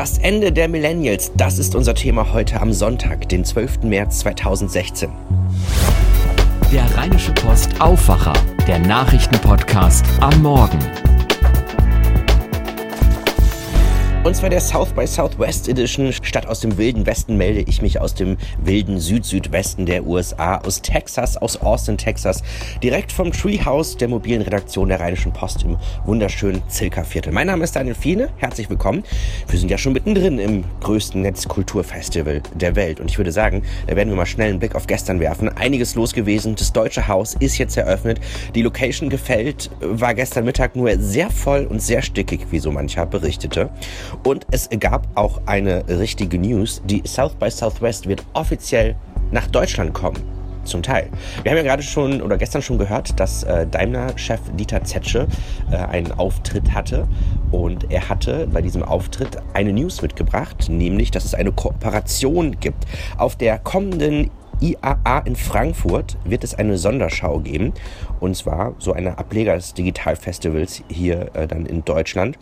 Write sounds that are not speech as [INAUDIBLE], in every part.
Das Ende der Millennials, das ist unser Thema heute am Sonntag, den 12. März 2016. Der Rheinische Post Aufwacher, der Nachrichtenpodcast am Morgen. Und zwar der South by Southwest Edition. Statt aus dem wilden Westen melde ich mich aus dem wilden Süd-Südwesten der USA, aus Texas, aus Austin, Texas, direkt vom Treehouse der mobilen Redaktion der Rheinischen Post im wunderschönen Zilka-Viertel. Mein Name ist Daniel Fiene, herzlich willkommen. Wir sind ja schon mittendrin im größten Netzkulturfestival der Welt und ich würde sagen, da werden wir mal schnell einen Blick auf gestern werfen. Einiges los gewesen. Das Deutsche Haus ist jetzt eröffnet. Die Location gefällt, war gestern Mittag nur sehr voll und sehr stickig, wie so mancher berichtete. Und es gab auch eine richtige News. Die South by Southwest wird offiziell nach Deutschland kommen. Zum Teil. Wir haben ja gerade schon oder gestern schon gehört, dass äh, Daimler-Chef Dieter Zetsche äh, einen Auftritt hatte. Und er hatte bei diesem Auftritt eine News mitgebracht, nämlich, dass es eine Kooperation gibt. Auf der kommenden IAA in Frankfurt wird es eine Sonderschau geben. Und zwar so eine Ableger des Digitalfestivals hier äh, dann in Deutschland.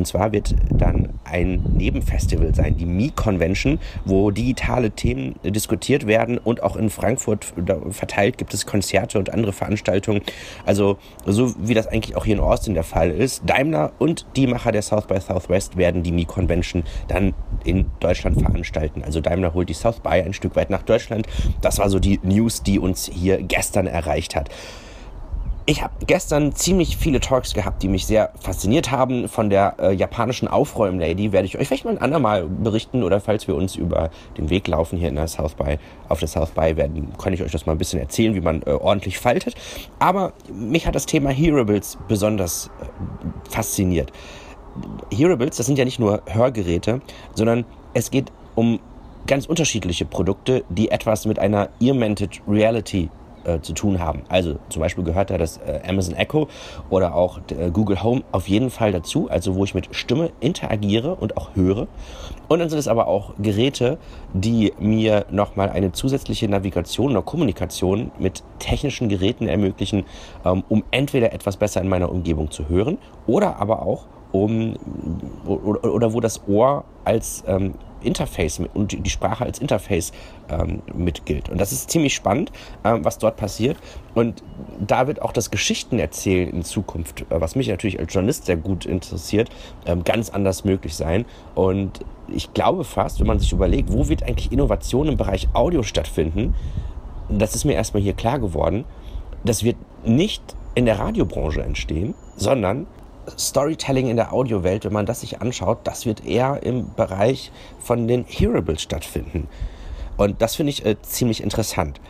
Und zwar wird dann ein Nebenfestival sein, die Mi-Convention, wo digitale Themen diskutiert werden und auch in Frankfurt verteilt gibt es Konzerte und andere Veranstaltungen. Also so wie das eigentlich auch hier in Austin der Fall ist. Daimler und die Macher der South by Southwest werden die Mi-Convention dann in Deutschland veranstalten. Also Daimler holt die South by ein Stück weit nach Deutschland. Das war so die News, die uns hier gestern erreicht hat. Ich habe gestern ziemlich viele Talks gehabt, die mich sehr fasziniert haben. Von der äh, japanischen Aufräumlady werde ich euch vielleicht mal ein andermal berichten oder falls wir uns über den Weg laufen hier in der South by, auf der South by werden, kann ich euch das mal ein bisschen erzählen, wie man äh, ordentlich faltet. Aber mich hat das Thema Hearables besonders äh, fasziniert. Hearables, das sind ja nicht nur Hörgeräte, sondern es geht um ganz unterschiedliche Produkte, die etwas mit einer Earmented Reality äh, zu tun haben. Also zum Beispiel gehört da das äh, Amazon Echo oder auch äh, Google Home auf jeden Fall dazu, also wo ich mit Stimme interagiere und auch höre. Und dann sind es aber auch Geräte, die mir nochmal eine zusätzliche Navigation oder Kommunikation mit technischen Geräten ermöglichen, ähm, um entweder etwas besser in meiner Umgebung zu hören oder aber auch um oder, oder wo das Ohr als ähm, Interface und die Sprache als Interface ähm, mitgilt. Und das ist ziemlich spannend, ähm, was dort passiert. Und da wird auch das Geschichtenerzählen in Zukunft, äh, was mich natürlich als Journalist sehr gut interessiert, ähm, ganz anders möglich sein. Und ich glaube fast, wenn man sich überlegt, wo wird eigentlich Innovation im Bereich Audio stattfinden, das ist mir erstmal hier klar geworden, das wird nicht in der Radiobranche entstehen, sondern Storytelling in der Audiowelt, wenn man das sich anschaut, das wird eher im Bereich von den Hearables stattfinden. Und das finde ich äh, ziemlich interessant.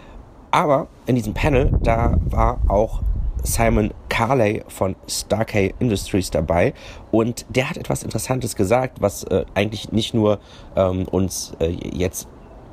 Aber in diesem Panel, da war auch Simon Carley von Starkey Industries dabei und der hat etwas Interessantes gesagt, was äh, eigentlich nicht nur ähm, uns äh, jetzt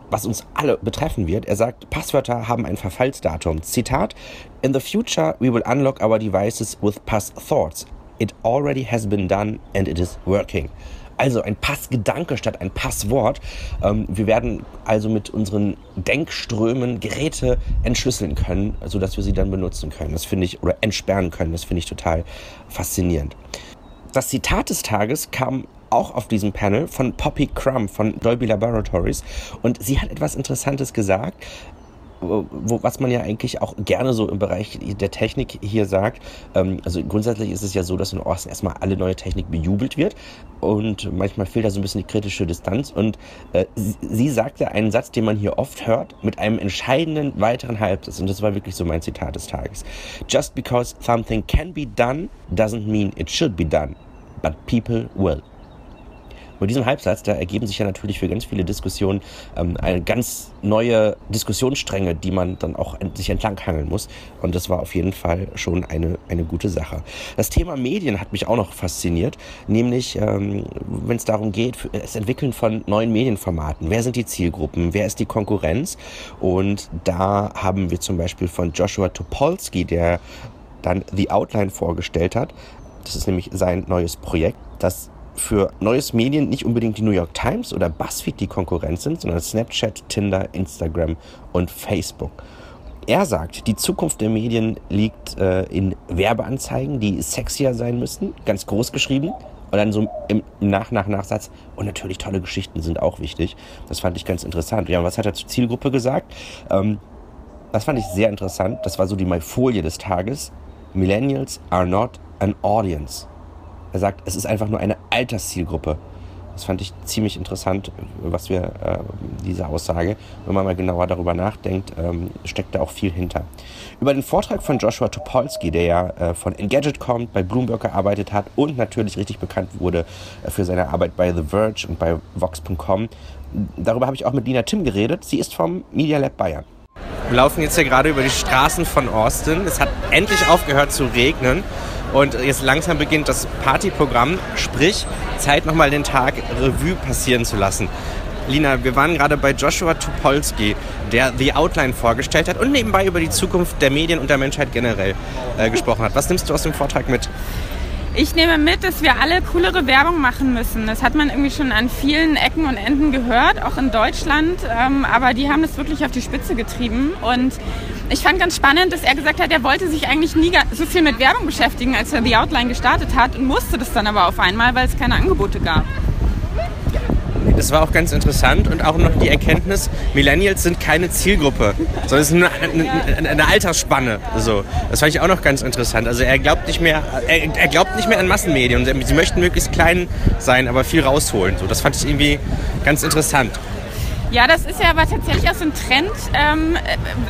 was uns alle betreffen wird. Er sagt, Passwörter haben ein Verfallsdatum. Zitat, In the future we will unlock our devices with pass thoughts. It already has been done and it is working. Also ein Passgedanke statt ein Passwort. Ähm, wir werden also mit unseren Denkströmen Geräte entschlüsseln können, sodass wir sie dann benutzen können. Das finde ich, oder entsperren können. Das finde ich total faszinierend. Das Zitat des Tages kam auch auf diesem Panel von Poppy Crumb von Dolby Laboratories und sie hat etwas Interessantes gesagt wo, was man ja eigentlich auch gerne so im Bereich der Technik hier sagt. Ähm, also grundsätzlich ist es ja so, dass in Osten erstmal alle neue Technik bejubelt wird und manchmal fehlt da so ein bisschen die kritische Distanz. Und äh, sie, sie sagte einen Satz, den man hier oft hört, mit einem entscheidenden weiteren Halbsatz. Und das war wirklich so mein Zitat des Tages. Just because something can be done doesn't mean it should be done, but people will. Mit diesem Halbsatz, da ergeben sich ja natürlich für ganz viele Diskussionen ähm, eine ganz neue Diskussionsstränge, die man dann auch sich entlanghangeln muss. Und das war auf jeden Fall schon eine, eine gute Sache. Das Thema Medien hat mich auch noch fasziniert, nämlich ähm, wenn es darum geht, das Entwickeln von neuen Medienformaten. Wer sind die Zielgruppen? Wer ist die Konkurrenz? Und da haben wir zum Beispiel von Joshua Topolsky, der dann The Outline vorgestellt hat. Das ist nämlich sein neues Projekt, das für neues Medien nicht unbedingt die New York Times oder BuzzFeed die Konkurrenz sind, sondern Snapchat, Tinder, Instagram und Facebook. Er sagt, die Zukunft der Medien liegt äh, in Werbeanzeigen, die sexier sein müssen, ganz groß geschrieben, Und dann so im Nach, Nach, Nachsatz. Und natürlich tolle Geschichten sind auch wichtig. Das fand ich ganz interessant. Ja, was hat er zur Zielgruppe gesagt? Ähm, das fand ich sehr interessant. Das war so die Folie des Tages. Millennials are not an audience. Er sagt, es ist einfach nur eine Alterszielgruppe. Das fand ich ziemlich interessant, was wir, äh, diese Aussage. Wenn man mal genauer darüber nachdenkt, ähm, steckt da auch viel hinter. Über den Vortrag von Joshua Topolsky, der ja äh, von Engadget kommt, bei Bloomberg gearbeitet hat und natürlich richtig bekannt wurde äh, für seine Arbeit bei The Verge und bei Vox.com. Darüber habe ich auch mit Lina Tim geredet. Sie ist vom Media Lab Bayern. Wir laufen jetzt hier gerade über die Straßen von Austin. Es hat endlich aufgehört zu regnen. Und jetzt langsam beginnt das Partyprogramm, sprich Zeit nochmal den Tag Revue passieren zu lassen. Lina, wir waren gerade bei Joshua Tupolsky, der The Outline vorgestellt hat und nebenbei über die Zukunft der Medien und der Menschheit generell äh, gesprochen hat. Was nimmst du aus dem Vortrag mit? Ich nehme mit, dass wir alle coolere Werbung machen müssen. Das hat man irgendwie schon an vielen Ecken und Enden gehört, auch in Deutschland. Ähm, aber die haben es wirklich auf die Spitze getrieben. Und ich fand ganz spannend, dass er gesagt hat, er wollte sich eigentlich nie so viel mit Werbung beschäftigen, als er The Outline gestartet hat und musste das dann aber auf einmal, weil es keine Angebote gab. Das war auch ganz interessant und auch noch die Erkenntnis, Millennials sind keine Zielgruppe, sondern es ist eine, eine, eine Altersspanne. So, das fand ich auch noch ganz interessant. Also er glaubt nicht mehr, er, er glaubt nicht mehr an Massenmedien. Sie möchten möglichst klein sein, aber viel rausholen. So, das fand ich irgendwie ganz interessant. Ja, das ist ja aber tatsächlich auch so ein Trend, ähm,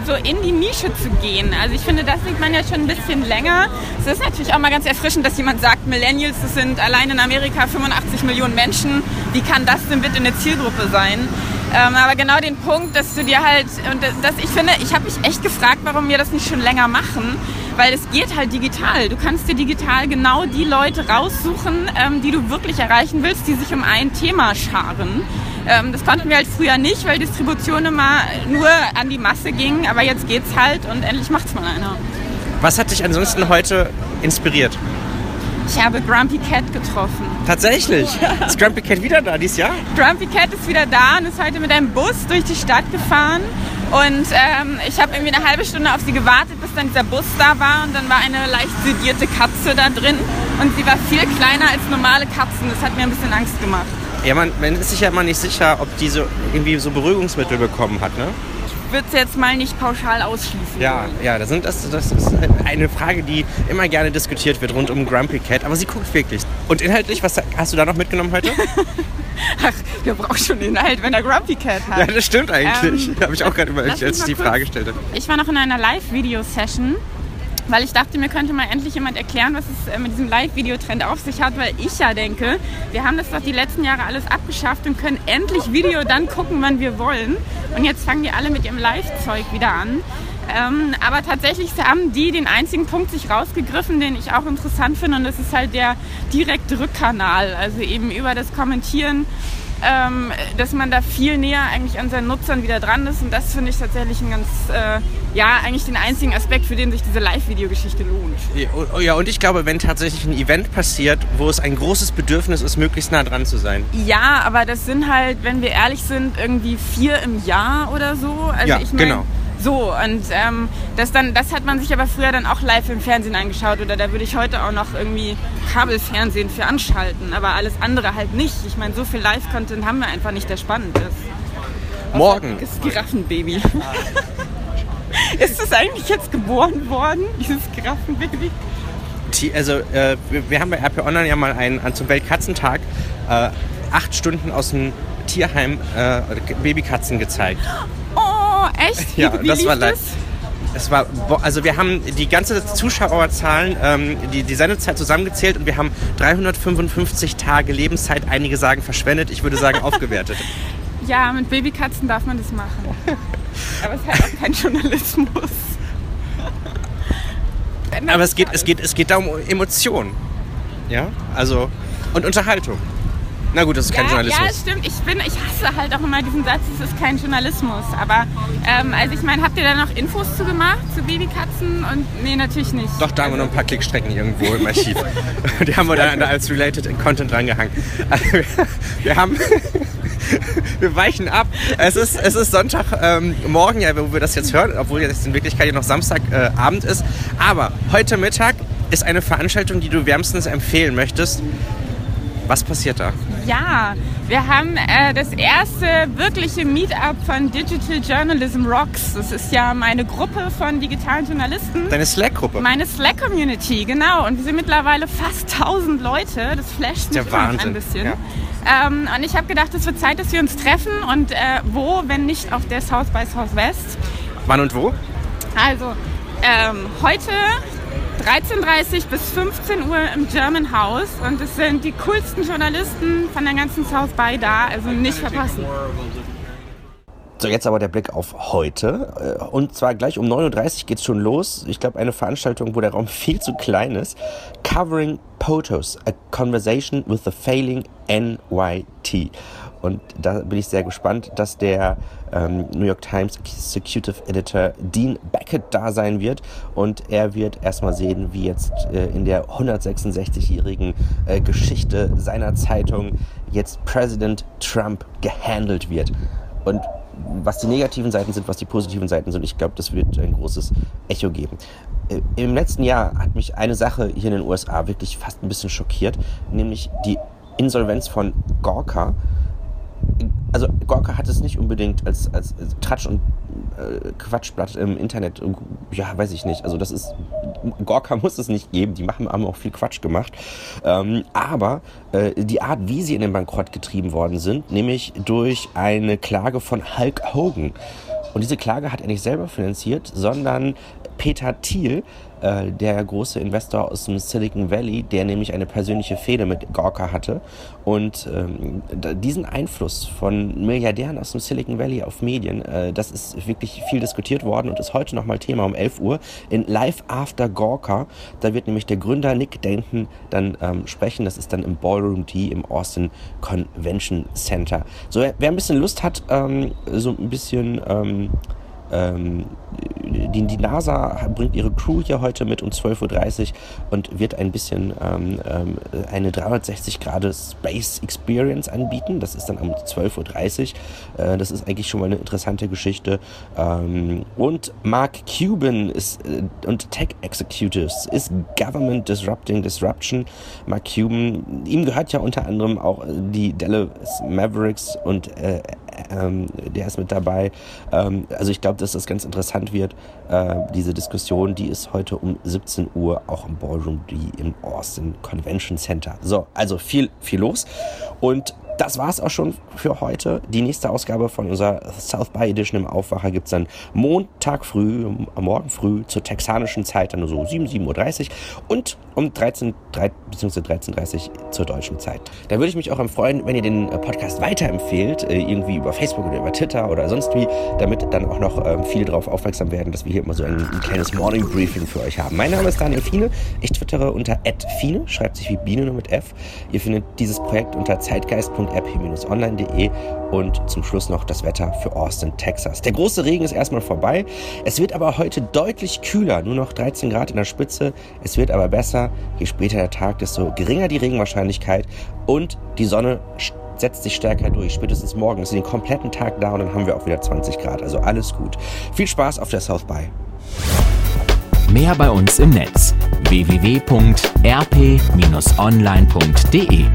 so in die Nische zu gehen. Also ich finde, das sieht man ja schon ein bisschen länger. Es ist natürlich auch mal ganz erfrischend, dass jemand sagt, Millennials, das sind allein in Amerika 85 Millionen Menschen. Wie kann das denn bitte eine Zielgruppe sein? Ähm, aber genau den Punkt, dass du dir halt, und das, ich finde, ich habe mich echt gefragt, warum wir das nicht schon länger machen, weil es geht halt digital. Du kannst dir digital genau die Leute raussuchen, ähm, die du wirklich erreichen willst, die sich um ein Thema scharen. Ähm, das konnten wir halt früher nicht, weil Distribution immer nur an die Masse ging. Aber jetzt geht's halt und endlich macht's mal einer. Was hat dich ansonsten heute inspiriert? Ich habe Grumpy Cat getroffen. Tatsächlich? Ist Grumpy Cat wieder da dieses Jahr? Grumpy Cat ist wieder da und ist heute mit einem Bus durch die Stadt gefahren. Und ähm, ich habe irgendwie eine halbe Stunde auf sie gewartet, bis dann dieser Bus da war. Und dann war eine leicht sedierte Katze da drin. Und sie war viel kleiner als normale Katzen. Das hat mir ein bisschen Angst gemacht. Ja, man, man ist sich ja immer nicht sicher, ob die so irgendwie so Beruhigungsmittel bekommen hat, ne? Ich würde es jetzt mal nicht pauschal ausschließen. Ja, ja, das, sind, das, das ist eine Frage, die immer gerne diskutiert wird rund um Grumpy Cat, aber sie guckt wirklich. Und inhaltlich, was hast du da noch mitgenommen heute? [LAUGHS] Ach, der braucht schon Inhalt, wenn er Grumpy Cat hat. Ja, das stimmt eigentlich. Ähm, Habe ich auch gerade überlegt, als ich die Frage stellte. Ich war noch in einer Live-Video-Session weil ich dachte, mir könnte mal endlich jemand erklären, was es äh, mit diesem Live-Video-Trend auf sich hat, weil ich ja denke, wir haben das doch die letzten Jahre alles abgeschafft und können endlich Video dann gucken, wann wir wollen. Und jetzt fangen die alle mit ihrem Live-Zeug wieder an. Ähm, aber tatsächlich haben die den einzigen Punkt sich rausgegriffen, den ich auch interessant finde, und das ist halt der direkte Rückkanal. Also eben über das Kommentieren ähm, dass man da viel näher eigentlich an seinen Nutzern wieder dran ist. Und das finde ich tatsächlich ein ganz, äh, ja, eigentlich den einzigen Aspekt, für den sich diese Live-Videogeschichte lohnt. Oh, ja, und ich glaube, wenn tatsächlich ein Event passiert, wo es ein großes Bedürfnis ist, möglichst nah dran zu sein. Ja, aber das sind halt, wenn wir ehrlich sind, irgendwie vier im Jahr oder so. Also ja, ich mein, genau. So, und ähm, das, dann, das hat man sich aber früher dann auch live im Fernsehen angeschaut oder da würde ich heute auch noch irgendwie Kabelfernsehen für anschalten, aber alles andere halt nicht. Ich meine, so viel Live-Content haben wir einfach nicht, der spannend ist. Morgen. Das Giraffenbaby. [LAUGHS] ist das eigentlich jetzt geboren worden, dieses Giraffenbaby? Also, äh, wir haben bei RP Online ja mal einen, zum Weltkatzentag äh, acht Stunden aus dem Tierheim äh, Babykatzen gezeigt. Echt? Wie, ja, wie das war das? Es war, also wir haben die ganze Zuschauerzahlen, ähm, die, die Sendezeit zusammengezählt und wir haben 355 Tage Lebenszeit, einige sagen verschwendet, ich würde sagen aufgewertet. [LAUGHS] ja, mit Babykatzen darf man das machen. [LAUGHS] Aber es ist halt auch kein Journalismus. Aber es geht, es, geht, es geht da um Emotionen. Ja, also und Unterhaltung. Na gut, das ist kein ja, Journalismus. Ja, stimmt. Ich, bin, ich hasse halt auch immer diesen Satz, es ist kein Journalismus. Aber ähm, also ich meine, habt ihr da noch Infos zu gemacht, zu Babykatzen? Und nee, natürlich nicht. Doch, da haben wir noch ein paar Klickstrecken irgendwo im Archiv. [LAUGHS] Die haben wir dann als Related Content rangehangen. [LAUGHS] wir haben... [LAUGHS] wir weichen ab. Es ist, es ist Sonntagmorgen, ähm, ja, wo wir das jetzt hören, obwohl jetzt in Wirklichkeit ja noch Samstagabend äh, ist. Aber heute Mittag ist eine Veranstaltung, die du wärmstens empfehlen möchtest. Was passiert da? Ja, wir haben äh, das erste wirkliche Meetup von Digital Journalism Rocks. Das ist ja meine Gruppe von digitalen Journalisten. Deine Slack-Gruppe? Meine Slack-Community, genau. Und wir sind mittlerweile fast 1000 Leute. Das flasht mich ein bisschen. Ja. Ähm, und ich habe gedacht, es wird Zeit, dass wir uns treffen. Und äh, wo, wenn nicht auf der South by Southwest? Wann und wo? Also, ähm, heute 13.30 bis 15 Uhr im German House und es sind die coolsten Journalisten von der ganzen South by da, also nicht verpassen. So, jetzt aber der Blick auf heute. Äh, und zwar gleich um 9.30 Uhr geht es schon los. Ich glaube, eine Veranstaltung, wo der Raum [LAUGHS] viel zu klein ist. Covering POTOS, a conversation with the failing NYT. Und da bin ich sehr gespannt, dass der ähm, New York Times Executive Editor Dean Beckett da sein wird. Und er wird erstmal sehen, wie jetzt äh, in der 166-jährigen äh, Geschichte seiner Zeitung jetzt Präsident Trump gehandelt wird. Und was die negativen Seiten sind, was die positiven Seiten sind. Ich glaube, das wird ein großes Echo geben. Äh, Im letzten Jahr hat mich eine Sache hier in den USA wirklich fast ein bisschen schockiert, nämlich die Insolvenz von Gorka also Gorka hat es nicht unbedingt als, als, Tratsch und äh, Quatschblatt im Internet, ja, weiß ich nicht. Also das ist, Gorka muss es nicht geben, die machen, haben auch viel Quatsch gemacht. Ähm, aber äh, die Art, wie sie in den Bankrott getrieben worden sind, nämlich durch eine Klage von Hulk Hogan. Und diese Klage hat er nicht selber finanziert, sondern Peter Thiel, äh, der große Investor aus dem Silicon Valley, der nämlich eine persönliche Fehde mit Gorka hatte. Und ähm, diesen Einfluss von Milliardären aus dem Silicon Valley auf Medien, äh, das ist wirklich viel diskutiert worden und ist heute nochmal Thema um 11 Uhr in Live After Gorka. Da wird nämlich der Gründer Nick Denton dann ähm, sprechen. Das ist dann im Ballroom D im Austin Convention Center. So, wer ein bisschen Lust hat, ähm, so ein bisschen ähm, ähm, die, die, NASA bringt ihre Crew hier heute mit um 12.30 Uhr und wird ein bisschen ähm, ähm eine 360 Grad Space Experience anbieten. Das ist dann um 12.30 Uhr. Äh, das ist eigentlich schon mal eine interessante Geschichte. Ähm, und Mark Cuban ist, äh, und Tech Executives ist Government Disrupting Disruption. Mark Cuban, ihm gehört ja unter anderem auch die Dallas Mavericks und äh, ähm, der ist mit dabei. Ähm, also ich glaube, dass das ganz interessant wird. Äh, diese Diskussion, die ist heute um 17 Uhr auch im Ballroom die im Austin Convention Center. So, also viel, viel los. Und das war's auch schon für heute. Die nächste Ausgabe von unserer South by Edition im Aufwacher gibt's dann Montag früh, morgen früh zur texanischen Zeit, dann so 7, 7.30 Uhr und um 13, 3, bzw. 13.30 Uhr zur deutschen Zeit. Da würde ich mich auch freuen, wenn ihr den äh, Podcast weiterempfehlt, äh, irgendwie über Facebook oder über Twitter oder sonst wie, damit dann auch noch ähm, viele darauf aufmerksam werden, dass wir hier immer so ein, ein kleines Morning Briefing für euch haben. Mein Name ist Daniel Fiene. Ich twittere unter @fiene, schreibt sich wie Biene nur mit F. Ihr findet dieses Projekt unter zeitgeist.de rp-online.de und zum Schluss noch das Wetter für Austin, Texas. Der große Regen ist erstmal vorbei. Es wird aber heute deutlich kühler, nur noch 13 Grad in der Spitze. Es wird aber besser. Je später der Tag, desto geringer die Regenwahrscheinlichkeit und die Sonne setzt sich stärker durch. Spätestens morgen ist sie den kompletten Tag da und dann haben wir auch wieder 20 Grad. Also alles gut. Viel Spaß auf der South by. Mehr bei uns im Netz www.rp-online.de